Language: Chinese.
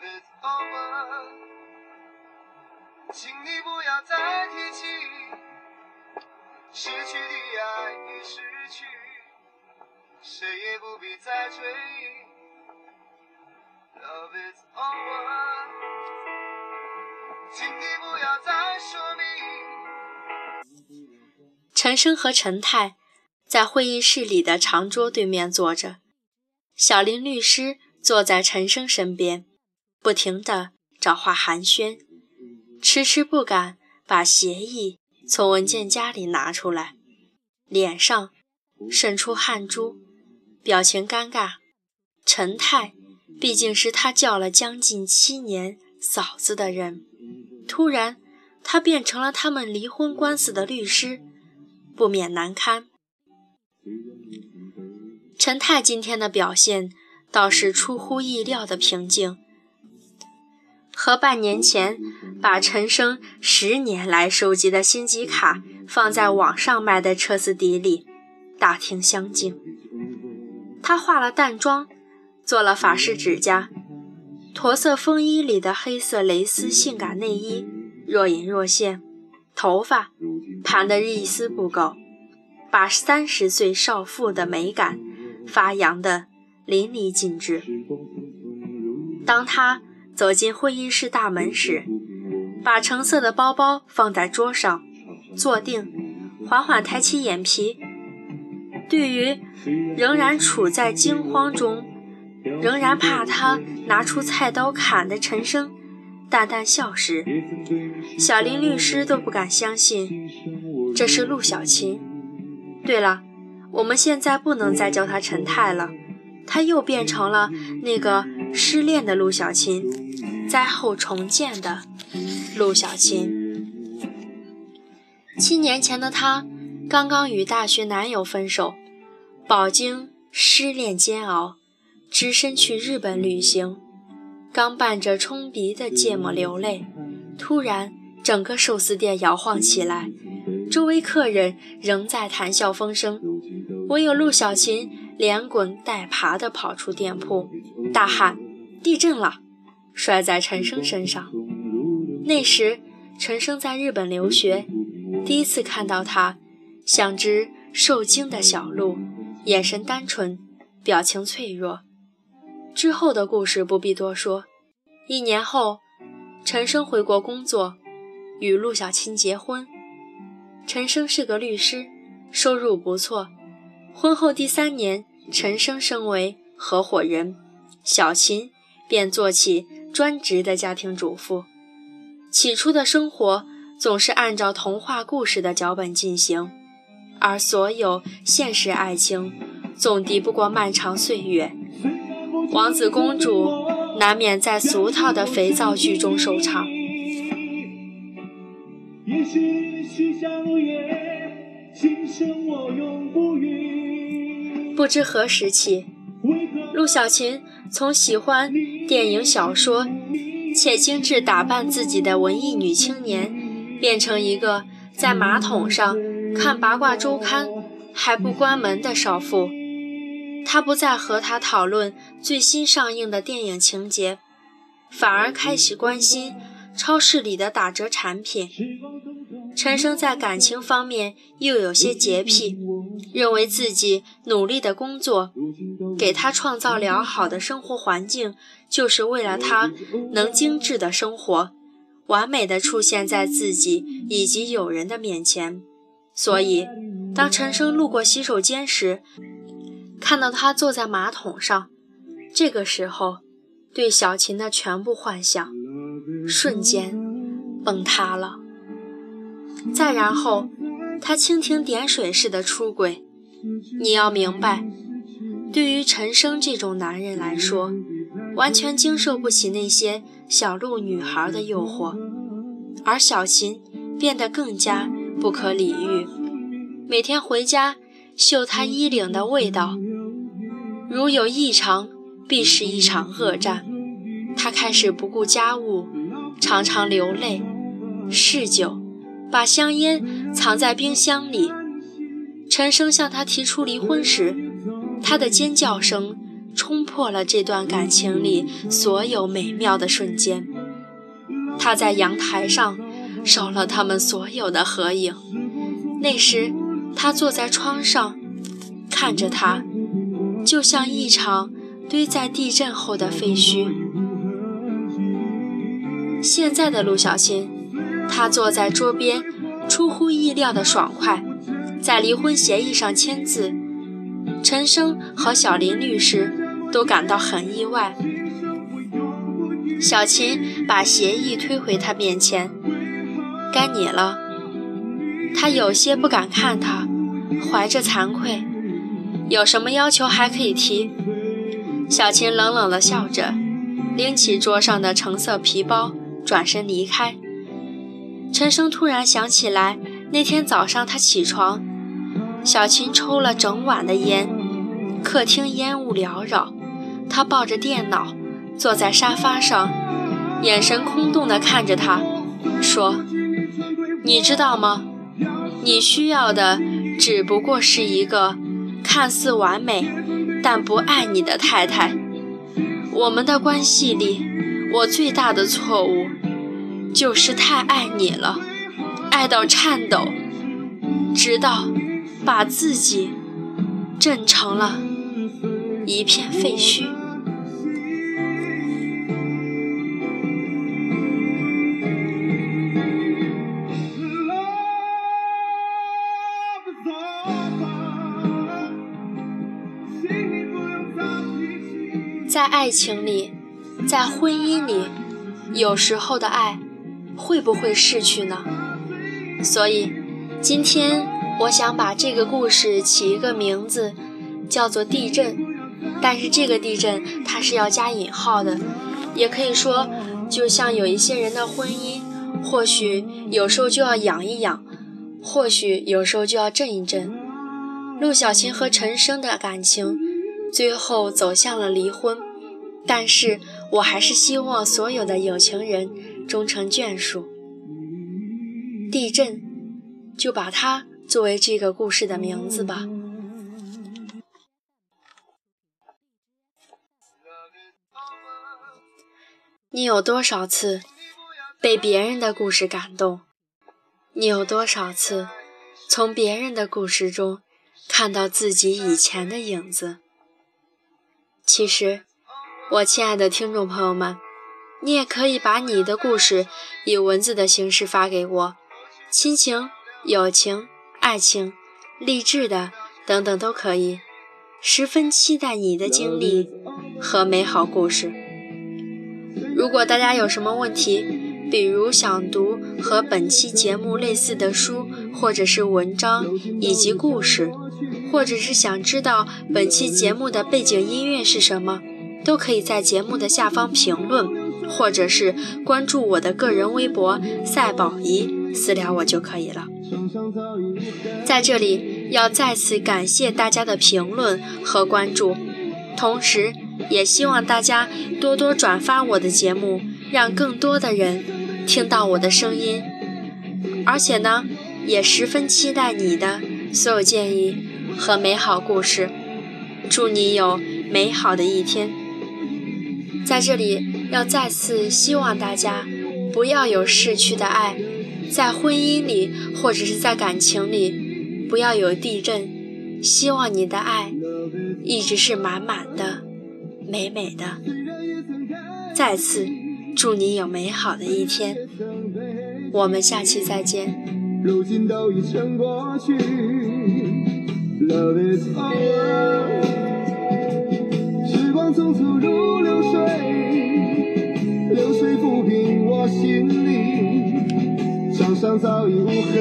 Love is over，请你不要再提起失去的爱已失去，谁也不必再追忆。Love is over，请你不要再说明。陈升和陈太在会议室里的长桌对面坐着，小林律师坐在陈升身边，不停地找话寒暄，迟迟不敢把协议从文件夹里拿出来，脸上渗出汗珠，表情尴尬。陈泰毕竟是他叫了将近七年嫂子的人，突然他变成了他们离婚官司的律师，不免难堪。陈泰今天的表现倒是出乎意料的平静，和半年前把陈升十年来收集的星级卡放在网上卖的彻斯底里大庭相径。他化了淡妆，做了法式指甲，驼色风衣里的黑色蕾丝性感内衣若隐若现，头发盘得一丝不苟，把三十岁少妇的美感。发扬的淋漓尽致。当他走进会议室大门时，把橙色的包包放在桌上，坐定，缓缓抬起眼皮。对于仍然处在惊慌中、仍然怕他拿出菜刀砍的陈生，淡淡笑时，小林律师都不敢相信这是陆小琴。对了。我们现在不能再叫他陈太了，他又变成了那个失恋的陆小琴，灾后重建的陆小琴。七年前的她，刚刚与大学男友分手，饱经失恋煎熬，只身去日本旅行，刚伴着冲鼻的芥末流泪，突然整个寿司店摇晃起来，周围客人仍在谈笑风生。唯有陆小琴连滚带爬地跑出店铺，大喊：“地震了！”摔在陈升身上。那时，陈升在日本留学，第一次看到他，像只受惊的小鹿，眼神单纯，表情脆弱。之后的故事不必多说。一年后，陈升回国工作，与陆小琴结婚。陈升是个律师，收入不错。婚后第三年，陈升升为合伙人，小琴便做起专职的家庭主妇。起初的生活总是按照童话故事的脚本进行，而所有现实爱情总敌不过漫长岁月。王子公主难免在俗套的肥皂剧中收场。也许许下约，今生我永不渝。不知何时起，陆小琴从喜欢电影小说且精致打扮自己的文艺女青年，变成一个在马桶上看八卦周刊还不关门的少妇。她不再和他讨论最新上映的电影情节，反而开始关心超市里的打折产品。陈升在感情方面又有些洁癖，认为自己努力的工作，给他创造良好的生活环境，就是为了他能精致的生活，完美的出现在自己以及友人的面前。所以，当陈升路过洗手间时，看到他坐在马桶上，这个时候，对小琴的全部幻想瞬间崩塌了。再然后，他蜻蜓点水似的出轨。你要明白，对于陈升这种男人来说，完全经受不起那些小鹿女孩的诱惑。而小琴变得更加不可理喻，每天回家嗅他衣领的味道，如有异常，必是一场恶战。他开始不顾家务，常常流泪，嗜酒。把香烟藏在冰箱里。陈升向他提出离婚时，他的尖叫声冲破了这段感情里所有美妙的瞬间。他在阳台上收了他们所有的合影。那时，他坐在窗上，看着他，就像一场堆在地震后的废墟。现在的陆小琴，他坐在桌边，出乎意料的爽快，在离婚协议上签字。陈生和小林律师都感到很意外。小琴把协议推回他面前，该你了。他有些不敢看他，怀着惭愧。有什么要求还可以提。小琴冷冷地笑着，拎起桌上的橙色皮包，转身离开。陈生突然想起来，那天早上他起床。小琴抽了整晚的烟，客厅烟雾缭绕。他抱着电脑坐在沙发上，眼神空洞地看着他，说：“你知道吗？你需要的只不过是一个看似完美但不爱你的太太。我们的关系里，我最大的错误就是太爱你了，爱到颤抖，直到……”把自己震成了一片废墟。在爱情里，在婚姻里，有时候的爱会不会逝去呢？所以，今天。我想把这个故事起一个名字，叫做地震。但是这个地震它是要加引号的，也可以说，就像有一些人的婚姻，或许有时候就要养一养，或许有时候就要震一震。陆小琴和陈升的感情最后走向了离婚，但是我还是希望所有的有情人终成眷属。地震，就把它。作为这个故事的名字吧。你有多少次被别人的故事感动？你有多少次从别人的故事中看到自己以前的影子？其实，我亲爱的听众朋友们，你也可以把你的故事以文字的形式发给我，亲情、友情。爱情、励志的等等都可以，十分期待你的经历和美好故事。如果大家有什么问题，比如想读和本期节目类似的书，或者是文章以及故事，或者是想知道本期节目的背景音乐是什么，都可以在节目的下方评论，或者是关注我的个人微博“赛宝仪”私聊我就可以了。在这里要再次感谢大家的评论和关注，同时也希望大家多多转发我的节目，让更多的人听到我的声音。而且呢，也十分期待你的所有建议和美好故事。祝你有美好的一天。在这里要再次希望大家不要有逝去的爱。在婚姻里，或者是在感情里，不要有地震。希望你的爱一直是满满的、美美的。再次祝你有美好的一天，我们下期再见。时光匆匆如流水，早已无痕。